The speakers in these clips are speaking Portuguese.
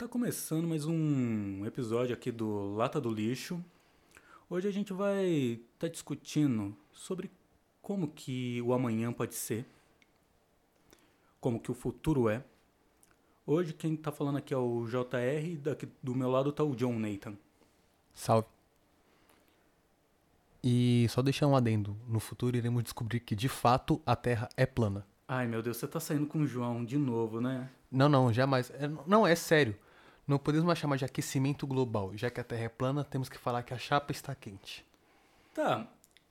Tá começando mais um episódio aqui do Lata do Lixo. Hoje a gente vai estar tá discutindo sobre como que o amanhã pode ser, como que o futuro é. Hoje quem tá falando aqui é o JR e daqui do meu lado tá o John Nathan. Salve. E só deixar um adendo, no futuro iremos descobrir que de fato a Terra é plana. Ai meu Deus, você tá saindo com o João de novo, né? Não, não, jamais. É, não, é sério. Não podemos mais chamar de aquecimento global. Já que a Terra é plana, temos que falar que a chapa está quente. Tá,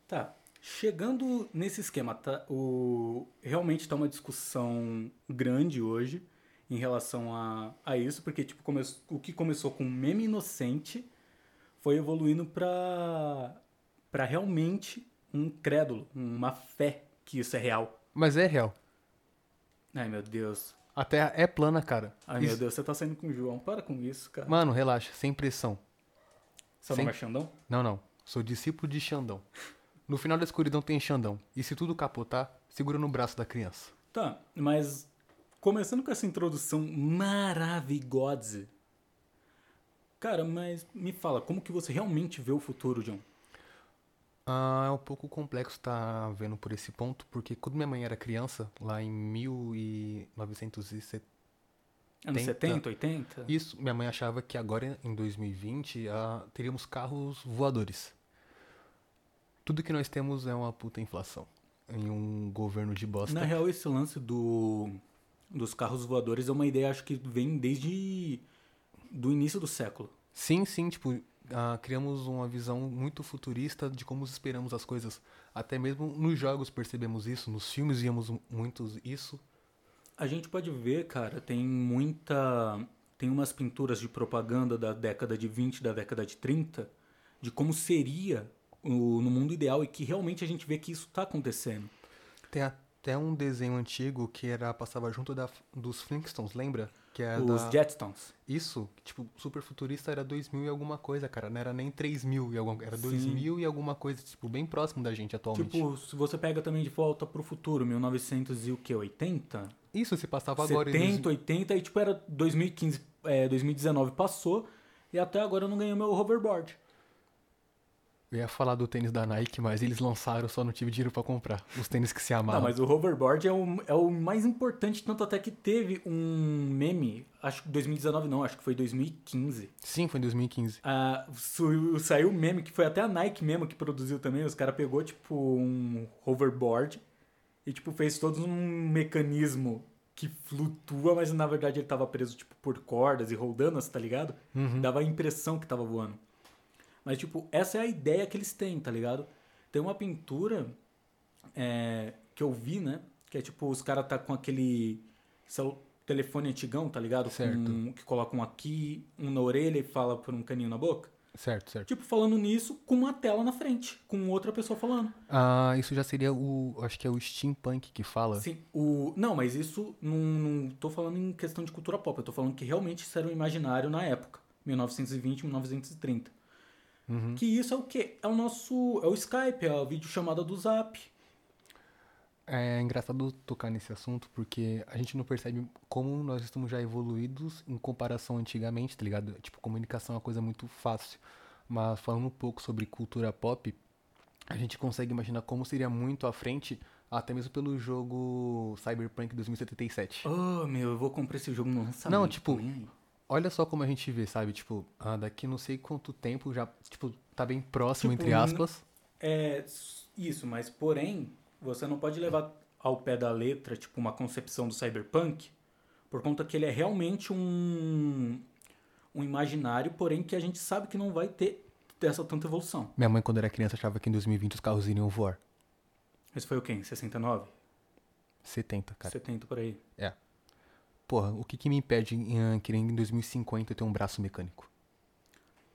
tá. Chegando nesse esquema, tá? O... Realmente tá uma discussão grande hoje em relação a, a isso, porque tipo, come... o que começou com um meme inocente foi evoluindo para para realmente um crédulo, uma fé que isso é real. Mas é real. Ai, meu Deus. A Terra é plana, cara. Ai, isso... meu Deus, você tá saindo com o João. Para com isso, cara. Mano, relaxa, sem pressão. Você sem... não é Xandão? Não, não. Sou discípulo de Xandão. No final da escuridão tem Xandão. E se tudo capotar, segura no braço da criança. Tá, mas começando com essa introdução maravilhosa. Cara, mas me fala, como que você realmente vê o futuro, John? Ah, é um pouco complexo estar tá vendo por esse ponto, porque quando minha mãe era criança, lá em 1970. Anos 70, 80? Isso, minha mãe achava que agora, em 2020, ah, teríamos carros voadores. Tudo que nós temos é uma puta inflação. Em um governo de bosta. Na real, esse lance do, dos carros voadores é uma ideia, acho que vem desde do início do século. Sim, sim, tipo, ah, criamos uma visão muito futurista de como esperamos as coisas. Até mesmo nos jogos percebemos isso, nos filmes víamos muito isso. A gente pode ver, cara, tem muita. Tem umas pinturas de propaganda da década de 20, da década de 30, de como seria o, no mundo ideal e que realmente a gente vê que isso está acontecendo. Tem até um desenho antigo que era passava junto da, dos Flintstones, lembra? Que é Os da... Jetstones. Isso, tipo, super futurista era 2000 e alguma coisa, cara. Não era nem 3000 e alguma Era Sim. 2000 e alguma coisa, tipo, bem próximo da gente atualmente. Tipo, se você pega também de volta pro futuro, 1900 e o que, 80? Isso, se passava 70, agora. 70, 80, e tipo, era 2015, é, 2019 passou, e até agora eu não ganhei meu hoverboard. Eu ia falar do tênis da Nike, mas eles lançaram, só não tive dinheiro para comprar. Os tênis que se amavam. Não, mas o hoverboard é o, é o mais importante, tanto até que teve um meme, acho que 2019 não, acho que foi 2015. Sim, foi em 2015. Ah, saiu um meme, que foi até a Nike mesmo que produziu também, os caras pegou, tipo, um hoverboard e, tipo, fez todo um mecanismo que flutua, mas na verdade ele tava preso, tipo, por cordas e rodando, tá ligado? Uhum. Dava a impressão que tava voando. Mas, tipo, essa é a ideia que eles têm, tá ligado? Tem uma pintura é, que eu vi, né? Que é tipo, os caras tá com aquele telefone antigão, tá ligado? Certo. Com, que colocam aqui, um na orelha e fala por um caninho na boca. Certo, certo. Tipo, falando nisso, com uma tela na frente, com outra pessoa falando. Ah, isso já seria o. Acho que é o steampunk que fala. Sim, o. Não, mas isso não, não tô falando em questão de cultura pop, eu tô falando que realmente isso era um imaginário na época. 1920, 1930. Uhum. Que isso é o quê? É o nosso. É o Skype, é a videochamada do Zap. É engraçado tocar nesse assunto porque a gente não percebe como nós estamos já evoluídos em comparação antigamente, tá ligado? Tipo, comunicação é uma coisa muito fácil. Mas falando um pouco sobre cultura pop, a gente consegue imaginar como seria muito à frente, até mesmo pelo jogo Cyberpunk 2077. Oh, meu, eu vou comprar esse jogo no lançamento. Não, tipo, olha só como a gente vê, sabe? Tipo, ah, daqui não sei quanto tempo já, tipo, tá bem próximo, tipo, entre aspas. É, isso, mas porém, você não pode levar ao pé da letra, tipo, uma concepção do cyberpunk, por conta que ele é realmente um, um imaginário, porém que a gente sabe que não vai ter essa tanta evolução. Minha mãe, quando era criança, achava que em 2020 os carros iriam voar. Esse foi o quê? Em 69? 70, cara. 70 por aí. É porra, o que, que me impede em, querer em 2050 ter um braço mecânico?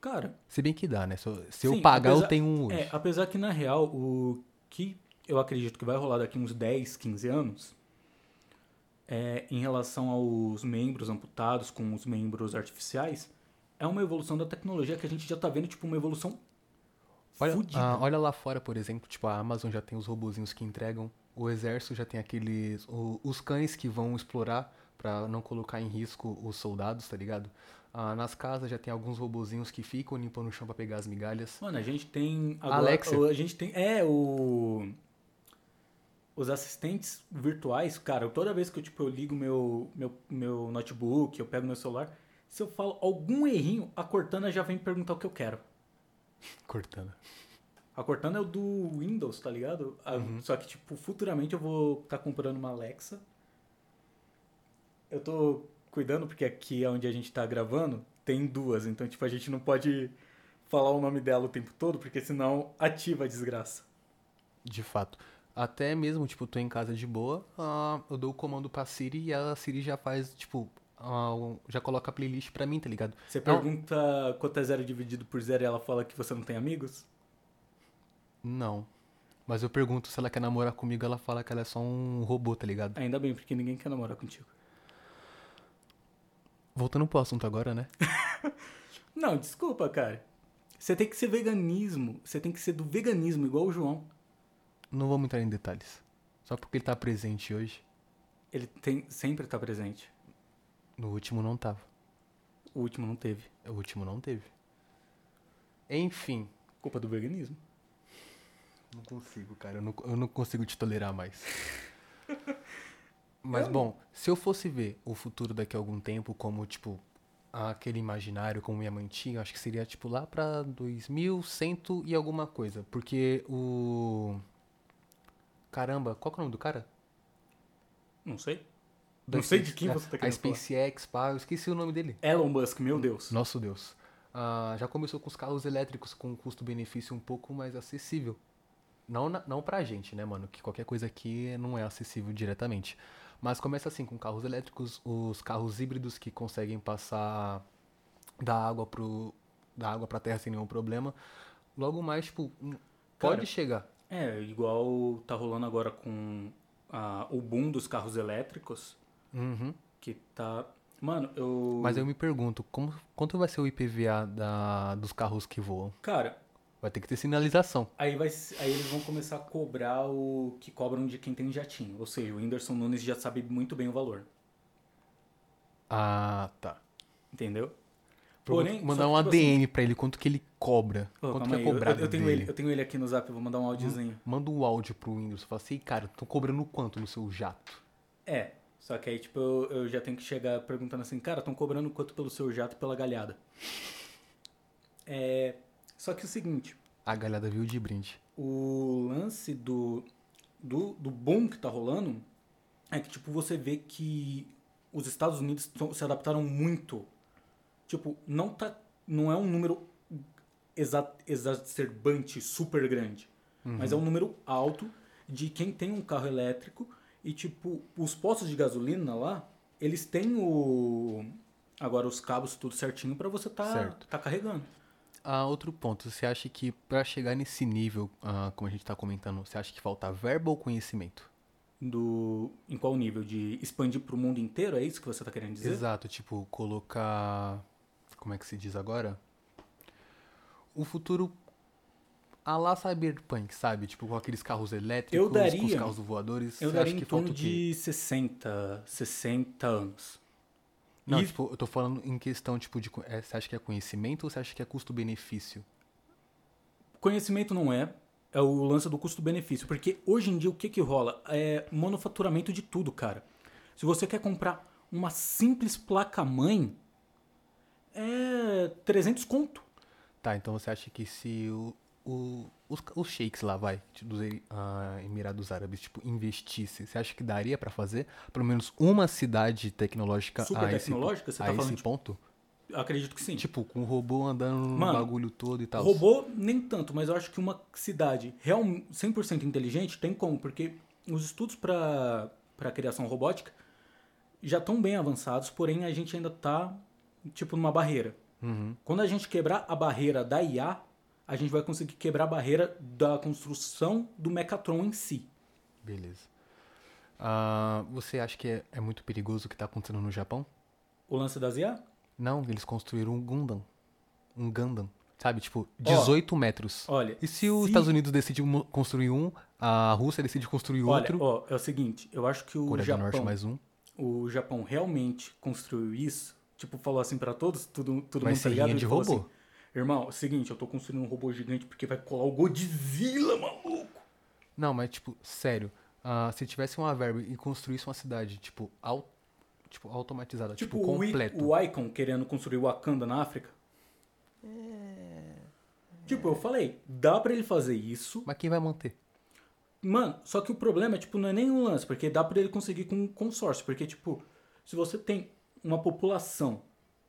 Cara. Se bem que dá, né? Se eu, se sim, eu pagar, apesar, eu tenho um hoje. É, apesar que na real, o que eu acredito que vai rolar daqui uns 10, 15 anos é, em relação aos membros amputados com os membros artificiais, é uma evolução da tecnologia que a gente já tá vendo, tipo, uma evolução olha, ah, olha lá fora, por exemplo, tipo, a Amazon já tem os robozinhos que entregam, o exército já tem aqueles. O, os cães que vão explorar pra não colocar em risco os soldados, tá ligado? Ah, nas casas já tem alguns robozinhos que ficam limpando o chão pra pegar as migalhas. Mano, a gente tem. Agora, Alexa. A gente tem. É, o. Os assistentes virtuais, cara, toda vez que eu, tipo, eu ligo meu, meu, meu notebook, eu pego meu celular, se eu falo algum errinho, a Cortana já vem perguntar o que eu quero. Cortana. A Cortana é o do Windows, tá ligado? A- Só que, tipo, futuramente eu vou estar comprando uma Alexa. Eu tô cuidando porque aqui é onde a gente tá gravando, tem duas. Então, tipo, a gente não pode falar o nome dela o tempo todo, porque senão ativa a desgraça. De fato. Até mesmo, tipo, tô em casa de boa, ah, eu dou o comando pra Siri e a Siri já faz, tipo, um- já coloca a playlist pra mim, tá ligado? Você Não. pergunta quanto é zero dividido por zero e ela fala que você não tem amigos? Não. Mas eu pergunto se ela quer namorar comigo, ela fala que ela é só um robô, tá ligado? Ainda bem, porque ninguém quer namorar contigo. Voltando pro assunto agora, né? Não, desculpa, cara. Você tem que ser veganismo. Você tem que ser do veganismo, igual o João. Não vamos entrar em detalhes. Só porque ele tá presente hoje. Ele tem, sempre tá presente. No último não tava. O último não teve. O último não teve. Enfim. Culpa do veganismo. Não consigo, cara. Eu não, eu não consigo te tolerar mais. Mas, Eu- bom, se eu fosse ver o futuro daqui a algum tempo como, tipo, aquele imaginário como minha mãe tinha, eu acho que seria, tipo, lá pra 2100 e alguma coisa. Porque o... Caramba, qual que é o nome do cara? Não sei. Da Não sei de quem você tá A querendo falar. SpaceX, pá, eu esqueci o nome dele. Elon Musk, meu Deus. Nosso Deus. Ah, já começou com os carros elétricos com um custo-benefício um pouco mais acessível. Não, na, não pra gente, né, mano? Que qualquer coisa aqui não é acessível diretamente. Mas começa assim, com carros elétricos, os carros híbridos que conseguem passar da água pro. da água pra terra sem nenhum problema. Logo mais, tipo, pode Cara, chegar. É, igual tá rolando agora com a- o boom dos carros elétricos, Uhum. que tá... Mano, eu... Mas eu me pergunto, como, quanto vai ser o IPVA da, dos carros que voam? Cara, Vai ter que ter sinalização. aí, vai, aí eles vão começar a cobrar o que cobram de quem tem jatinho. Ou seja, o Whindersson Nunes já sabe muito bem o valor. Ah, tá. Entendeu? Porém, mandar um tipo assim, ADN pra ele, quanto que ele cobra. Ô, quanto que é cobrado eu, eu tenho dele. ele, eu tenho ele aqui no zap, vou mandar um áudiozinho. Manda um áudio pro Windows. Fala assim, cara, tô cobrando quanto no seu jato? É, só que aí, tipo, eu, eu já tenho que chegar perguntando assim, cara, estão cobrando quanto pelo seu jato pela galhada? É, só que o seguinte, A galhada viu de brinde. o lance do, do, do boom que tá rolando é que, tipo, você vê que os Estados Unidos se adaptaram muito. Tipo, não tá, não é um número exa, exacerbante, super grande. Mas é um número alto de quem tem um carro elétrico e, tipo, os postos de gasolina lá, eles têm o... Agora os cabos tudo certinho pra você tá, Certo. tá carregando. Ah, outro ponto. Você acha que pra chegar nesse nível, ah, como a gente tá comentando, você acha que falta verba ou conhecimento? Do, em qual nível? De expandir pro mundo inteiro? É isso que você tá querendo dizer? Exato, tipo, colocar. Como é que se diz agora? O futuro a lá Cyberpunk, sabe? Tipo, com aqueles carros elétricos, Eu com os daria- carros voadores. Eu você daria acha em que torno o de 60, 60 anos. Não, E- tipo, eu tô falando em questão, tipo, de. é, você acha que é conhecimento ou você acha que é custo-benefício? Conhecimento não é, é o lance do custo-benefício. Porque hoje em dia o que que rola? É manufaturamento de tudo, cara. Se você quer comprar uma simples placa-mãe, é 300 conto. Tá, então você acha que se o, o- os, os sheiks lá, vai, dos ah, Emirados Árabes, tipo, investisse, você acha que daria pra fazer pelo menos uma cidade tecnológica Super a esse, tecnológica, você a tá esse falando, tipo, ponto? Acredito que sim. Tipo, com o robô andando no Mano, bagulho todo e tal. Robô, nem tanto, mas eu acho que uma cidade real, 100% inteligente tem como, porque os estudos para criação robótica já estão bem avançados, porém a gente ainda tá tipo numa barreira. Uhum. Quando a gente quebrar a barreira da IA, a gente vai conseguir quebrar a barreira da construção do Mechatron em si. Beleza. Ah, você acha que é, é muito perigoso o que tá acontecendo no Japão? O lance das IA? Não, eles construíram um Gundam. Um Gundam. Sabe, tipo, 18 metros. Olha, E se os se- Estados Unidos decidem mo- construir um, a Rússia decide construir Olha, outro, ó, é o seguinte, eu acho que o Coreia do Japão, Norte mais um. o Japão realmente construiu isso, tipo, falou assim pra todos, tudo, todo Vai mundo tá ligado? de robô. assim, Irmão, é o seguinte, eu tô construindo um robô gigante porque vai colar o Godzilla, maluco. Não, mas tipo, sério. ah, se tivesse uma verba e construísse uma cidade, tipo, au- tipo automatizada, tipo, Tipo, o, I- completo. o Icon querendo construir o Wakanda na África. Tipo, eu falei, dá pra ele fazer isso. Mas quem vai manter? Mano, só que o problema é, tipo, não é nem um lance, porque dá pra ele conseguir com um consórcio. Porque, tipo, se você tem uma população,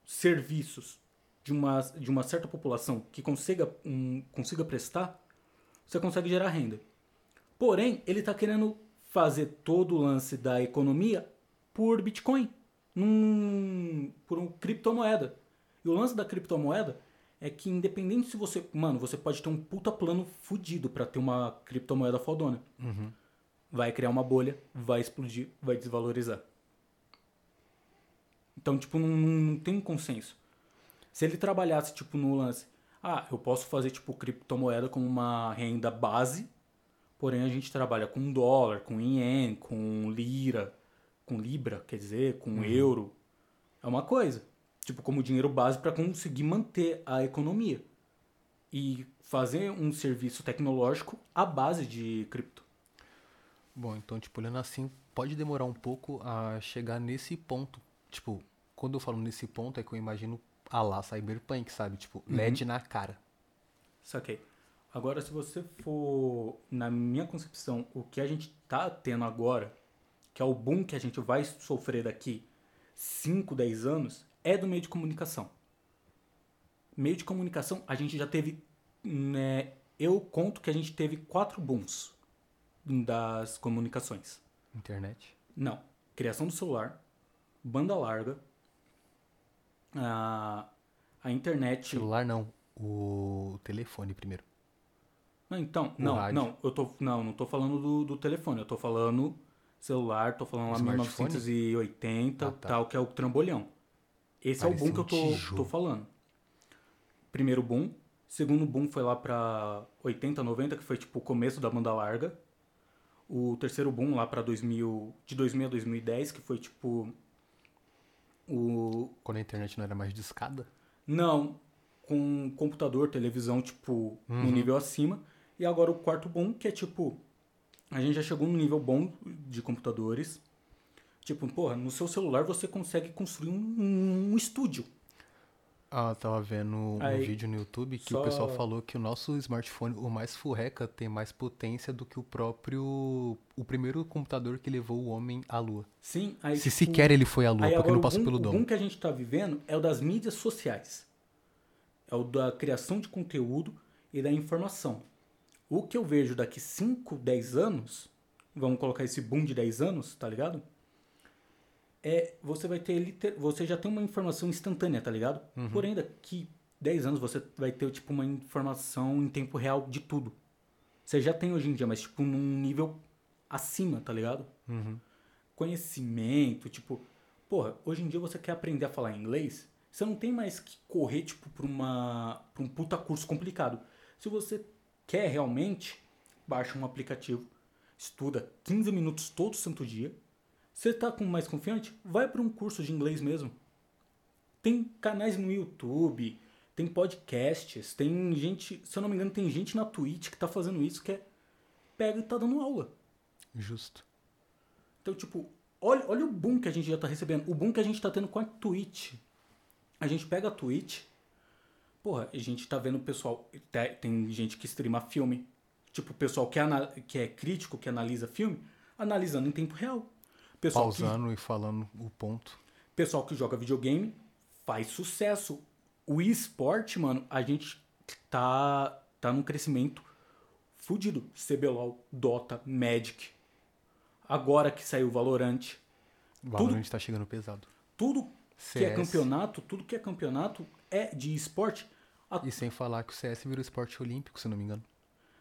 serviços de uma, de uma certa população que consiga, um, consiga prestar, você consegue gerar renda. Porém, ele tá querendo fazer todo o lance da economia por Bitcoin, num, por um criptomoeda. E o lance da criptomoeda é que independente se você, mano, você pode ter um puta plano fudido pra ter uma criptomoeda fodona. Vai criar uma bolha, vai explodir, vai desvalorizar. Então, tipo, não, não tem um consenso. Se ele trabalhasse, tipo, no lance, ah, eu posso fazer, tipo, criptomoeda como uma renda base, porém a gente trabalha com dólar, com ien, com lira, com libra, quer dizer, com euro. É uma coisa. Tipo, como dinheiro base para conseguir manter a economia. E fazer um serviço tecnológico à base de cripto. Bom, então, tipo, olhando assim, pode demorar um pouco a chegar nesse ponto. Tipo, quando eu falo nesse ponto, é que eu imagino a lá Cyberpunk, sabe? Tipo, LED na cara. Saquei. Agora, se você for, na minha concepção, o que a gente tá tendo agora, que é o boom que a gente vai sofrer daqui 5, 10 anos, é do meio de comunicação. Meio de comunicação, a gente já teve, né, eu conto que a gente teve quatro booms das comunicações. Internet. Não. Criação do celular, banda larga, a, a internet. Celular não. O telefone primeiro. Não, então, O não, rádio. não, eu tô, não, não tô falando do, do telefone, eu tô falando celular, tô falando lá Smartphone? 1980, Ah, tá. tal, que é o trambolhão. Esse é o boom que eu um tô, tijolo. tô falando. Primeiro boom, segundo boom foi lá pra 80, 90, que foi tipo o começo da banda larga. O terceiro boom lá pra 2000, de 2000 a 2010, que foi tipo o Quando a internet não era mais discada. não, com computador, televisão, tipo, Uhum. no nível acima. E agora o quarto bom, que é tipo, a gente já chegou num nível bom de computadores. Tipo, porra, no seu celular você consegue construir um, um estúdio. Ah, eu tava vendo um Aí, vídeo no YouTube que só- o pessoal falou que o nosso smartphone, o mais furreca, tem mais potência do que o próprio. O primeiro computador que levou o homem à lua. Sim, aí Se tipo, sequer ele foi à lua, porque não o passou boom- pelo O domo. boom que a gente tá vivendo é o das mídias sociais. É o da criação de conteúdo e da informação. O que eu vejo daqui 5, 10 anos, vamos colocar esse boom de 10 anos, tá ligado? É, você vai ter você já tem uma informação instantânea, tá ligado? Uhum. Porém daqui 10 anos você vai ter tipo uma informação em tempo real de tudo. Você já tem hoje em dia, mas tipo num nível acima, tá ligado? Uhum. conhecimento, tipo, porra, hoje em dia você quer aprender a falar inglês, você não tem mais que correr, tipo, pra, uma, pra um puta curso complicado. Se você quer realmente, baixa um aplicativo, estuda 15 minutos todo santo dia. Você tá com mais confiante? Vai para um curso de inglês mesmo. Tem canais no YouTube, tem podcasts, tem gente, se eu não me engano, tem gente na Twitch que tá fazendo isso, que é pega e tá dando aula. Justo. Então, tipo, olha, olha o boom que a gente já tá recebendo. O boom que a gente tá tendo com a Twitch. A gente pega a Twitch. Porra, a gente tá vendo o pessoal. te- Tem gente que streama filme. Tipo, o pessoal que, ana- que é crítico, que analisa filme, analisando em tempo real. Pessoal que, Pausando e falando o ponto. pessoal que joga videogame faz sucesso. O esporte, mano, a gente tá, tá num crescimento fudido. CBLOL, Dota, Magic. Agora que saiu o Valorant. O Valorant tá chegando pesado. tudo que é CS. campeonato, tudo que é campeonato é de esporte. A- E sem falar que o CS virou esporte olímpico, se não me engano.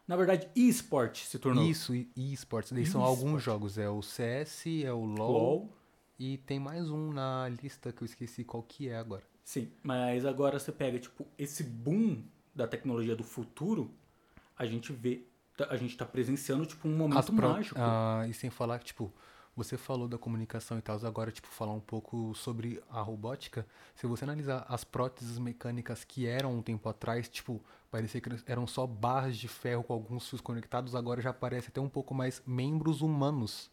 Na verdade, e-esporte se tornou. Isso, e e esportes. Daí são alguns jogos. É o CS, é o LoL, LOL. E tem mais um na lista que eu esqueci qual que é agora. Sim, mas agora você pega, tipo, esse boom da tecnologia do futuro, a gente vê, tá- a gente tá presenciando, tipo, um momento mágico. ah, e sem falar que, tipo, Você falou da comunicação e tal, agora, tipo, falar um pouco sobre a robótica. Se você analisar as próteses mecânicas que eram um tempo atrás, tipo, parecia que eram só barras de ferro com alguns fios conectados, agora já parece até um pouco mais membros humanos.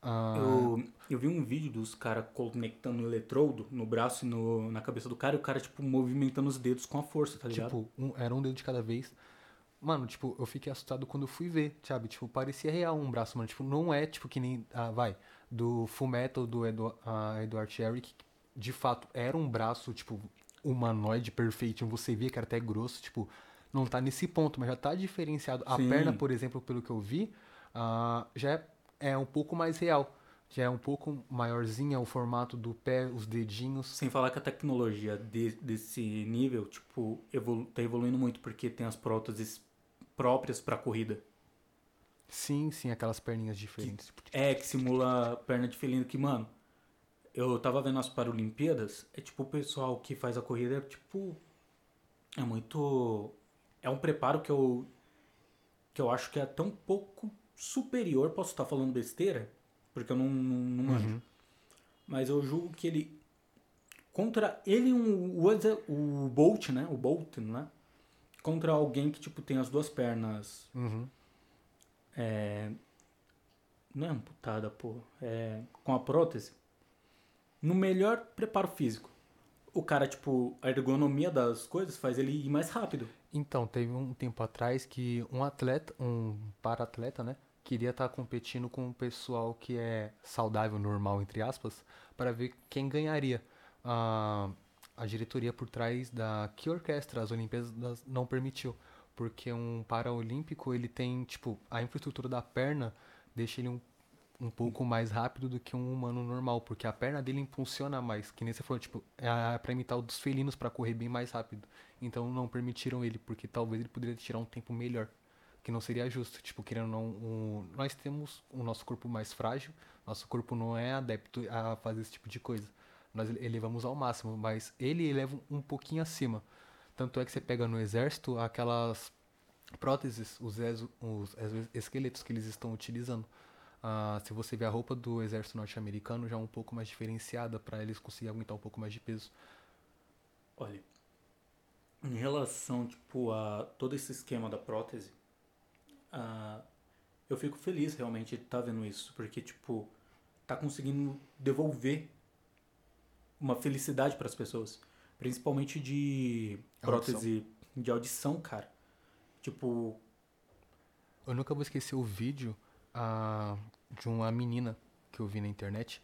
Ah... Eu, eu vi um vídeo dos caras conectando o eletrodo no braço e no, na cabeça do cara, e o cara, tipo, movimentando os dedos com a força, tá ligado? Tipo, um, era um dedo de cada vez. Mano, tipo, eu fiquei assustado quando eu fui ver, sabe? Tipo, parecia real um braço, mano. Tipo, não é, tipo, que nem, ah, vai, do Full Metal do Edu, uh, Edward Cherry, que de fato era um braço, tipo, humanoide perfeito. Você via que era até grosso, tipo, não tá nesse ponto, mas já tá diferenciado. A Sim. perna, por exemplo, pelo que eu vi, uh, já é, é um pouco mais real já é um pouco maiorzinha o formato do pé, os dedinhos. Sem falar que a tecnologia de, desse nível, tipo, evolu tá evoluindo muito, porque tem as próteses próprias para corrida. Sim, sim, aquelas perninhas diferentes. Que, é, que simula perna de felino, que, mano, eu tava vendo as Paralimpíadas, é tipo o pessoal que faz a corrida, é tipo. É muito. É um preparo que eu. que eu acho que é tão pouco superior. Posso estar falando besteira, porque eu não, não, não manjo. Uhum. Mas eu julgo que ele. Contra ele, um, o, o Bolt, né? O Bolt, né? contra alguém que, tipo, tem as duas pernas. Uhum. É. Não é amputada, pô. É. Com a prótese. No melhor preparo físico. O cara, tipo, a ergonomia das coisas faz ele ir mais rápido. Então, teve um tempo atrás que um atleta, um para-atleta, né? Queria estar tá competindo com um pessoal que é saudável, normal, entre aspas, para ver quem ganharia. A diretoria por trás da que orquestra as Olimpíadas não permitiu, porque um paraolímpico ele tem tipo a infraestrutura da perna deixa ele um, um pouco mais rápido do que um humano normal, porque a perna dele impulsiona mais, que nem você falou, tipo, é para imitar o dos felinos para correr bem mais rápido. Então não permitiram ele, porque talvez ele poderia tirar um tempo melhor, que não seria justo, tipo, querendo não, um, nós temos o nosso corpo mais frágil, nosso corpo não é adepto a fazer esse tipo de coisa nós elevamos ao máximo, mas ele eleva um pouquinho acima. Tanto é que você pega no exército aquelas próteses, os, os esqueletos que eles estão utilizando. Ah, se você vê a roupa do exército norte-americano, já é um pouco mais diferenciada para eles conseguirem aguentar um pouco mais de peso. Olha, em relação tipo a todo esse esquema da prótese, ah, eu fico feliz realmente de estar tá vendo isso, porque tipo tá conseguindo devolver uma felicidade para as pessoas. Principalmente de prótese audição. de audição, cara. Tipo. Eu nunca vou esquecer o vídeo a, de uma menina que eu vi na internet.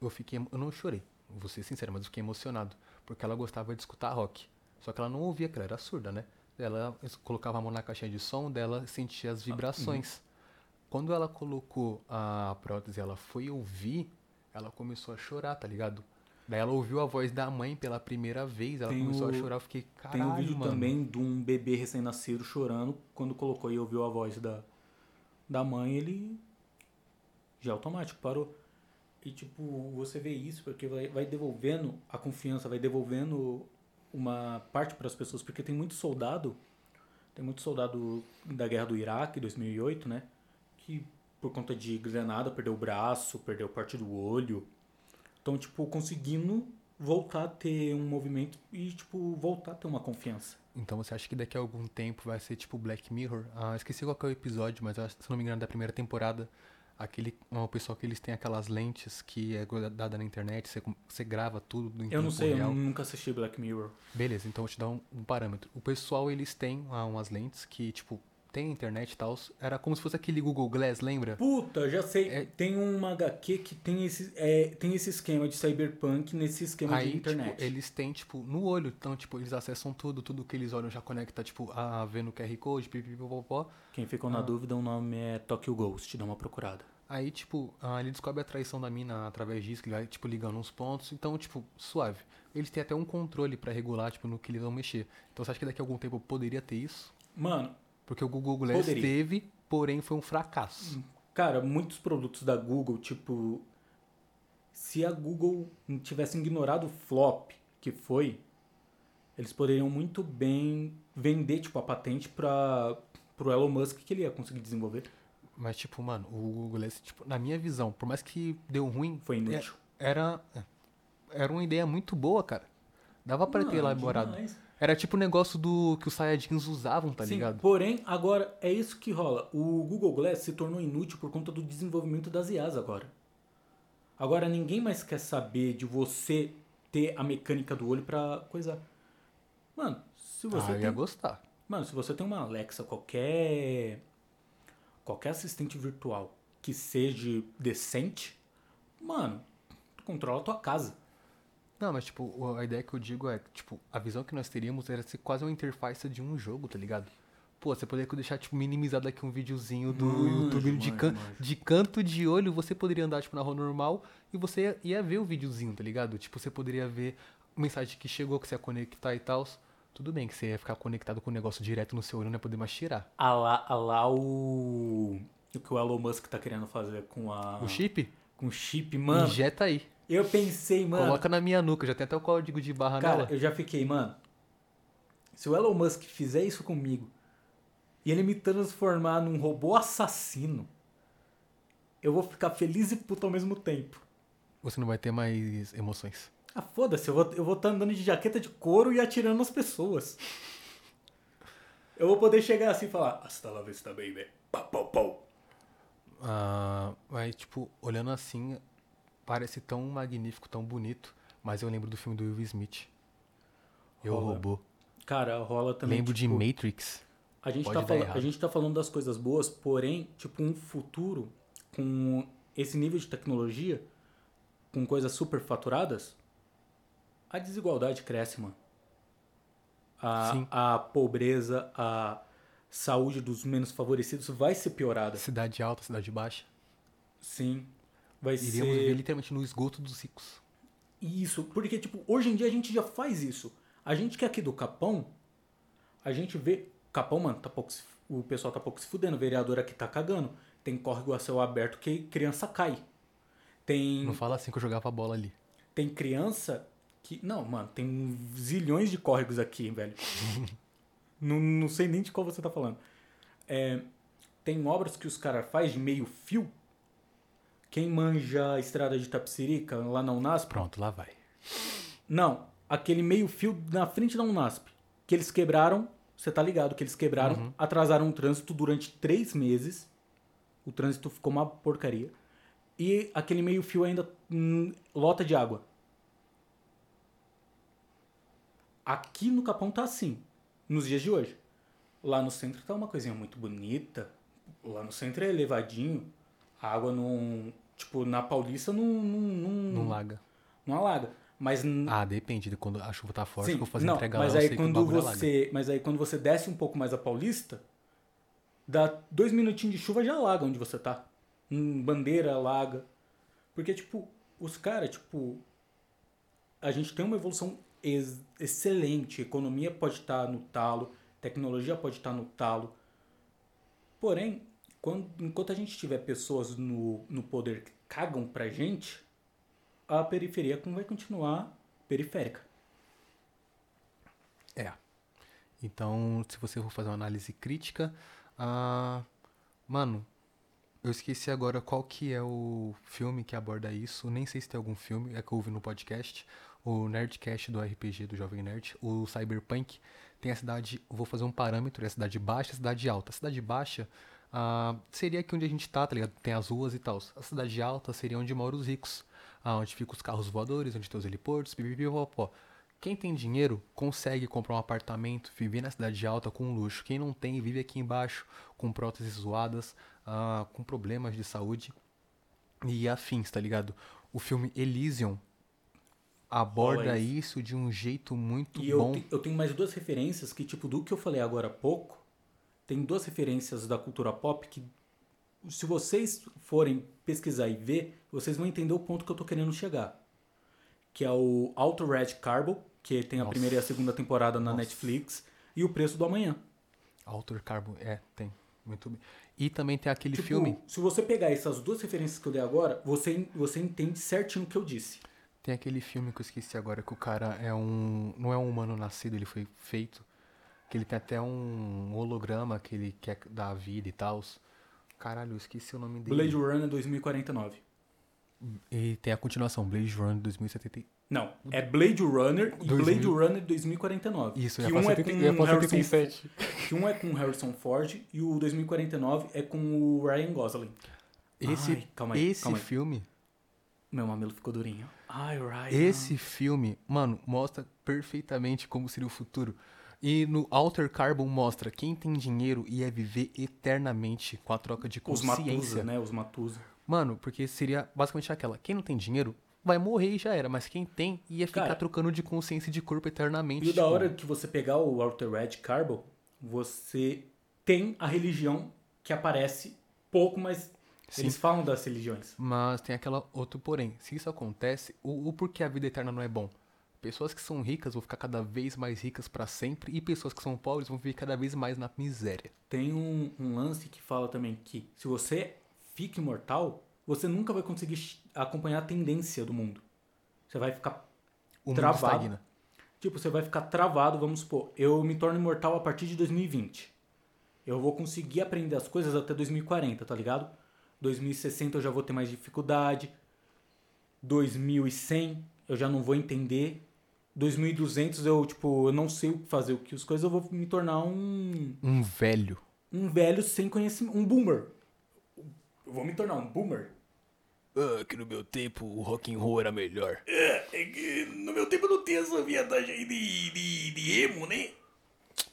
Eu fiquei. Eu não chorei, vou ser sincero, mas eu fiquei emocionado. Porque ela gostava de escutar rock. Só que ela não ouvia, que ela era surda, né? Ela colocava a mão na caixinha de som dela, sentia as vibrações. Ah, Quando ela colocou a prótese, ela foi ouvir, ela começou a chorar, tá ligado? Daí ela ouviu a voz da mãe pela primeira vez, ela tem começou o... a chorar, eu fiquei, caralho, Tem um vídeo mano. também de um bebê recém-nascido chorando, quando colocou e ouviu a voz da, da mãe, ele já automático parou. E tipo, você vê isso porque vai, vai devolvendo a confiança, vai devolvendo uma parte para as pessoas, porque tem muito soldado, tem muito soldado da guerra do Iraque, 2008, né, que por conta de granada perdeu o braço, perdeu parte do olho, então, tipo, conseguindo voltar a ter um movimento e, tipo, voltar a ter uma confiança. Então você acha que daqui a algum tempo vai ser tipo Black Mirror? Ah, esqueci qual é o episódio, mas se não me engano, da primeira temporada, aquele o pessoal que eles têm aquelas lentes que é dada na internet, você, você grava tudo em Eu não sei, real. eu nunca assisti Black Mirror. Beleza, então eu vou te dar um, um parâmetro. O pessoal, eles têm ah, umas lentes que, tipo, tem internet e tal, era como se fosse aquele Google Glass, lembra? Puta, já sei. É... Tem uma HQ que tem esse, é, tem esse esquema de cyberpunk nesse esquema Aí, de internet. Tipo, eles têm, tipo, no olho, então, tipo, eles acessam tudo, tudo que eles olham já conecta, tipo, a ver no QR Code, pipipipopó. Quem ficou ah. na dúvida, o nome é Tokyo Ghost, dá uma procurada. Aí, tipo, ah, ele descobre a traição da mina através disso, que ele vai, tipo, ligando uns pontos. Então, tipo, suave. Eles têm até um controle para regular, tipo, no que eles vão mexer. Então, você acha que daqui a algum tempo poderia ter isso? Mano, porque o Google Glass Poderia. teve, porém foi um fracasso. Cara, muitos produtos da Google, tipo. Se a Google tivesse ignorado o flop que foi, eles poderiam muito bem vender tipo, a patente para o Elon Musk que ele ia conseguir desenvolver. Mas, tipo, mano, o Google Glass, tipo, na minha visão, por mais que deu ruim, Foi inútil. é- era, era uma ideia muito boa, cara. Dava pra ter elaborado. demais. Era tipo o negócio do que os Saiyajins usavam, tá Sim, ligado? porém, agora é isso que rola. O Google Glass se tornou inútil por conta do desenvolvimento das IAs agora. Agora ninguém mais quer saber de você ter a mecânica do olho pra coisar. Mano, se você ah, tem... ia gostar. Mano, se você tem uma Alexa, qualquer qualquer assistente virtual que seja decente, mano, tu controla a tua casa. Não, mas tipo, a ideia que eu digo é, tipo, a visão que nós teríamos era ser quase uma interface de um jogo, tá ligado? Pô, você poderia deixar, tipo, minimizado aqui um videozinho do Manjo, YouTube de, manjo, can- manjo. de canto de olho, você poderia andar, tipo, na rua normal e você ia, ia ver o videozinho, tá ligado? Tipo, você poderia ver mensagem que chegou, que você ia conectar e tal. Tudo bem que você ia ficar conectado com o negócio direto no seu olho, não ia poder mais tirar. A lá, a lá o o que o Elon Musk tá querendo fazer com a O chip, com o chip, mano. injeta aí. Eu pensei, mano, Coloca na minha nuca, já tem até o código de barra Cara, nela. eu já fiquei, mano. Se o Elon Musk fizer isso comigo e ele me transformar num robô assassino, eu vou ficar feliz e puto ao mesmo tempo. Você não vai ter mais emoções. Ah, foda-se, eu vou eu vou estar andando de jaqueta de couro e atirando nas pessoas. Eu vou poder chegar assim e falar, hasta la vista, baby. Pau, pau, pau. Ah, mas, tipo, olhando assim, parece tão magnífico, tão bonito. Mas eu lembro do filme do Will Smith. Eu Rola. robô. Cara, rola também. lembro tipo, de Matrix. A gente, Pode tá falando, errado. a gente tá falando das coisas boas, porém, tipo, um futuro com esse nível de tecnologia, com coisas super faturadas, a desigualdade cresce, mano. Sim. A, a pobreza, a saúde dos menos favorecidos vai ser piorada. Cidade alta, cidade baixa. Sim. Vai Iríamos ser. viver literalmente no esgoto dos ricos. Isso, porque, tipo, hoje em dia a gente já faz isso. A gente que é aqui do Capão, a gente vê. Capão, mano, tá pouco se- o pessoal tá pouco se fudendo, o vereador aqui tá cagando. Tem córrego a céu aberto que criança cai. Tem, Não fala assim que eu jogava bola ali. tem criança que. Não, mano, tem zilhões de córregos aqui, velho. não, não sei nem de qual você tá falando. É, tem obras que os caras fazem de meio fio. Quem manja a estrada de Tapsirica, lá na Unasp, Pronto, lá vai. não, aquele meio fio na frente da Unasp. Que eles quebraram, você tá ligado, que eles quebraram, Uhum. atrasaram o trânsito durante três meses. O trânsito ficou uma porcaria. E aquele meio fio ainda hum, lota de água. Aqui no Capão tá assim, nos dias de hoje. Lá no centro tá uma coisinha muito bonita. Lá no centro é elevadinho. A água não. Tipo, na Paulista não. Não, não, Não larga. não alaga. Mas Ah, depende de quando a chuva tá forte, Sim, que eu vou fazer não, entrega mas lá, aí quando bagulho alaga. você, mas aí quando você desce um pouco mais a Paulista, dá dois minutinhos de chuva já alaga onde você tá. Hum, bandeira alaga, porque tipo os caras tipo a gente tem uma evolução ex- excelente, economia pode estar no talo, tecnologia pode estar no talo. Porém, quando, enquanto a gente tiver pessoas no, no poder que cagam pra gente, a periferia vai continuar periférica. É. Então, se você for fazer uma análise crítica, ah, mano, eu esqueci agora qual que é o filme que aborda isso. Nem sei se tem algum filme, é que eu ouvi no podcast, o Nerdcast do RPG do Jovem Nerd, o Cyberpunk. Tem a cidade, vou fazer um parâmetro, é a cidade baixa e a cidade alta. A cidade baixa ah, seria aqui onde a gente tá, tá ligado? Tem as ruas e tal. A cidade alta seria onde moram os ricos, ah, onde ficam os carros voadores, onde tem os heliportos, pipipipopó. Quem tem dinheiro consegue comprar um apartamento, viver na cidade alta com luxo. Quem não tem, vive aqui embaixo com próteses zoadas, ah, com problemas de saúde e afins, tá ligado? O filme Elysium aborda isso. isso de um jeito muito E eu, bom. te- eu tenho mais duas referências que, tipo, do que eu falei agora há pouco, tem duas referências da cultura pop que, se vocês forem pesquisar e ver, vocês vão entender o ponto que eu tô querendo chegar. Que é o Alto Red Carbo, que tem a Nossa. primeira e a segunda temporada na Nossa. Netflix, e O Preço do Amanhã. Alter Carbon, é, tem. Muito bem. E também tem aquele Tipo, filme, se você pegar essas duas referências que eu dei agora, você, você entende certinho o que eu disse. tem aquele filme que eu esqueci agora que o cara é um, não é um humano nascido, ele foi feito, que ele tem até um holograma que ele quer dar vida e tal. Caralho, eu esqueci o nome dele. Blade Runner 2049. E tem a continuação, Blade Runner 2070. Não, é Blade Runner e 2000. Blade Runner 2049. Isso, que eu ia um falar é 70 com Harrison 77. Que um é com Harrison Ford e o 2049 é com o Ryan Gosling. Esse, Ai, calma aí, esse calma aí. filme, Meu mamilo ficou durinho. Ai, Ryan. esse filme, mano, mostra perfeitamente como seria o futuro. E no Alter Carbon mostra quem tem dinheiro ia viver eternamente com a troca de Os consciência. Matusa, né? Os Matusa. Mano, porque seria basicamente aquela. Quem não tem dinheiro vai morrer e já era, mas quem tem ia ficar Cara, trocando de consciência e de corpo eternamente. E o da tipo, hora que você pegar o Altered Carbon, você tem a religião que aparece pouco, mas Sim. eles falam das religiões. Mas tem aquela outro porém. Se isso acontece, o, o porquê a vida eterna não é bom? Pessoas que são ricas vão ficar cada vez mais ricas pra sempre e pessoas que são pobres vão viver cada vez mais na miséria. Tem um, um lance que fala também que se você fica imortal, você nunca vai conseguir acompanhar a tendência do mundo. Você vai ficar O mundo Travado. estagna. Tipo, você vai ficar travado, vamos supor, eu me torno imortal a partir de 2020. Eu vou conseguir aprender as coisas até 2040, tá ligado? 2060 eu já vou ter mais dificuldade. 2100 eu já não vou entender. 2200 eu, tipo, eu não sei o que fazer, o que as coisas, eu vou me tornar um Um velho. um velho sem conhecimento, um boomer. Eu vou me tornar um boomer. Ah, que no meu tempo o rock and roll era melhor. É que no meu tempo não tinha essa viadagem aí de, de, de emo, né?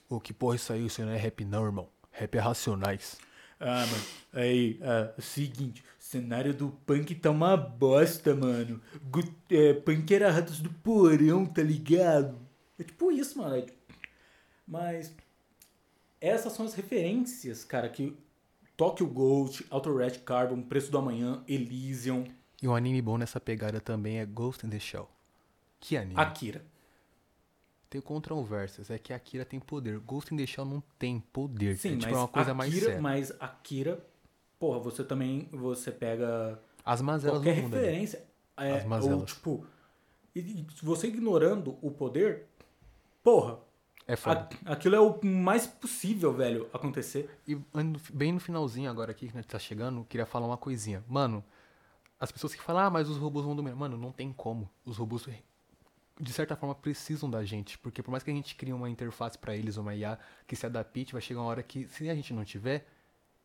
Ô, que porra isso aí? Isso não é rap não, irmão. Rap é racionais. Ah, mano, aí, ah, é o seguinte, o cenário do punk tá uma bosta, mano. Gu- é, punk era ratos do porão, tá ligado? É tipo isso, mano. é tipo- Mas essas são as referências, cara, que Tokyo Ghost, Outer Red Carbon, Preço do Amanhã, Elysium, E um anime bom nessa pegada também é Ghost in the Shell. Que anime? Akira. Tem controvérsias, é que Akira tem poder. Ghost in the Shell não tem poder. Sim, é tipo mas uma coisa Akira, mais séria. mas Akira, porra, você também, você pega As mazelas qualquer do mundo. referência, é, As mazelas. ou tipo, e, e você ignorando o poder, porra, É foda. a- aquilo é o mais possível, velho, acontecer. E bem no finalzinho agora aqui, que a gente tá chegando, queria falar uma coisinha. Mano, as pessoas que falam, ah, mas os robôs vão dominar. Mano, não tem como. Os robôs, de certa forma, precisam da gente. Porque por mais que a gente crie uma interface pra eles, uma IA que se adapte, vai chegar uma hora que, se a gente não tiver,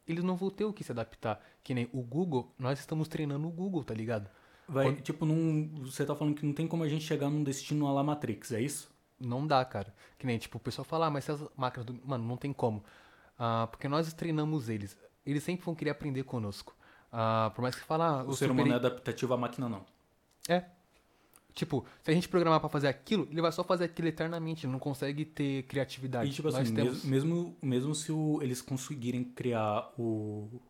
eles não vão ter o que se adaptar. Que nem o Google, nós estamos treinando o Google, tá ligado? Vai, Quando- tipo, num, você tá falando que não tem como a gente chegar num destino a la Matrix, é isso? Não dá, cara. Que nem, tipo, o pessoal fala, ah, mas essas máquinas do... Mano, não tem como. Ah, porque nós treinamos eles. Eles sempre vão querer aprender conosco. Ah, por mais que fala, ah, O eu ser superei- humano é adaptativo, a máquina não. É. Tipo, se a gente programar pra fazer aquilo, ele vai só fazer aquilo eternamente, ele não consegue ter criatividade. E tipo Nós assim, temos... mesmo, mesmo, se o- eles conseguirem criar o,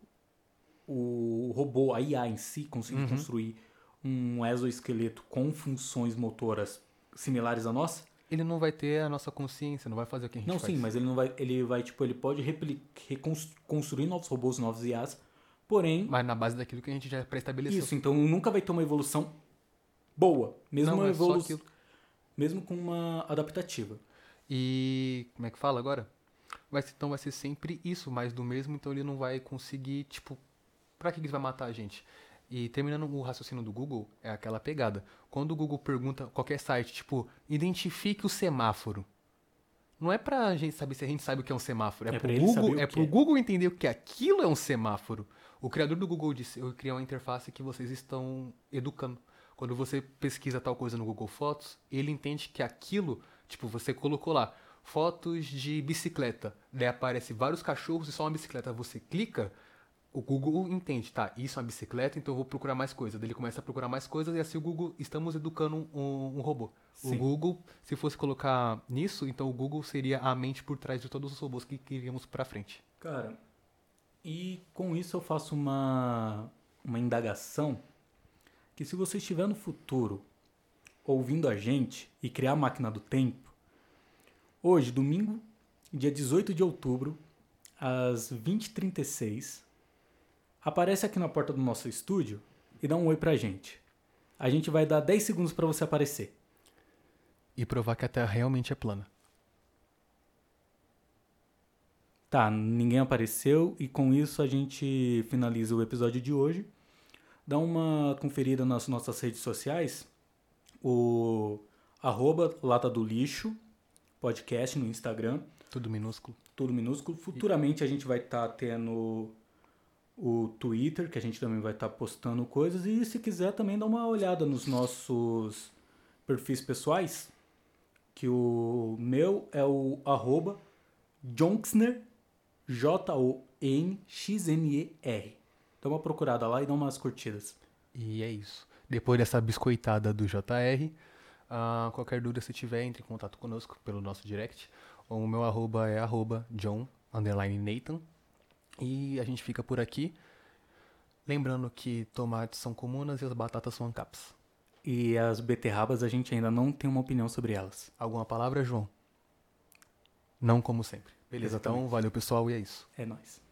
o robô, a IA em si, conseguir Uhum. construir um exoesqueleto com funções motoras similares à nossa, Ele não vai ter a nossa consciência, não vai fazer o que a gente não faz. sim, mas ele não vai, ele vai tipo, ele pode repli- recons- construir novos robôs, novos IAs, porém Mas na base daquilo que a gente já pré-estabeleceu. isso, então nunca vai ter uma evolução boa, mesmo Não, uma é só evolu- aquilo. mesmo com uma adaptativa. E como é que fala agora? Vai ser, então vai ser sempre isso, mais do mesmo, então ele não vai conseguir, tipo, pra que que ele vai matar a gente? E terminando o raciocínio do Google, é aquela pegada. Quando o Google pergunta qualquer site, tipo, identifique o semáforo. Não é pra gente saber se a gente sabe o que é um semáforo, é, É pro Google, o é pro é. Google entender o que aquilo é um semáforo. O criador do Google disse, eu criei uma interface que vocês estão educando. Quando você pesquisa tal coisa no Google Fotos, ele entende que aquilo, tipo, você colocou lá fotos de bicicleta, daí aparece vários cachorros e só uma bicicleta. Você clica, o Google entende, tá? Isso é uma bicicleta, então eu vou procurar mais coisas. Daí ele começa a procurar mais coisas e assim o Google, estamos educando um, um robô. Sim. O Google, se fosse colocar nisso, então o Google seria a mente por trás de todos os robôs que queríamos pra frente. Cara, e com isso eu faço uma, uma indagação que se você estiver no futuro ouvindo a gente e criar a máquina do tempo, hoje, domingo, dia 18 de outubro, às 20h36, aparece aqui na porta do nosso estúdio e dá um oi pra gente. A gente vai dar 10 segundos pra você aparecer. E provar que a Terra realmente é plana. Tá, ninguém apareceu e com isso a gente finaliza o episódio de hoje. Dá uma conferida nas nossas redes sociais. O arroba Lata do Lixo podcast no Instagram. Tudo minúsculo. Tudo minúsculo. Futuramente a gente vai estar tá tendo o Twitter, que a gente também vai estar tá postando coisas. E se quiser também dá uma olhada nos nossos perfis pessoais. Que o meu é o arroba Jonxner, J-O-N-X-N-E-R. Dá uma procurada lá e dá umas curtidas. E é isso. Depois dessa biscoitada do JR, uh, qualquer dúvida se tiver, entre em contato conosco pelo nosso direct. O meu arroba é arroba John Nathan. E a gente fica por aqui. Lembrando que tomates são comunas e as batatas são ancaps. E as beterrabas a gente ainda não tem uma opinião sobre elas. Alguma palavra, João? Não como sempre. Beleza, então, Exatamente. então valeu pessoal e é isso. É nóis.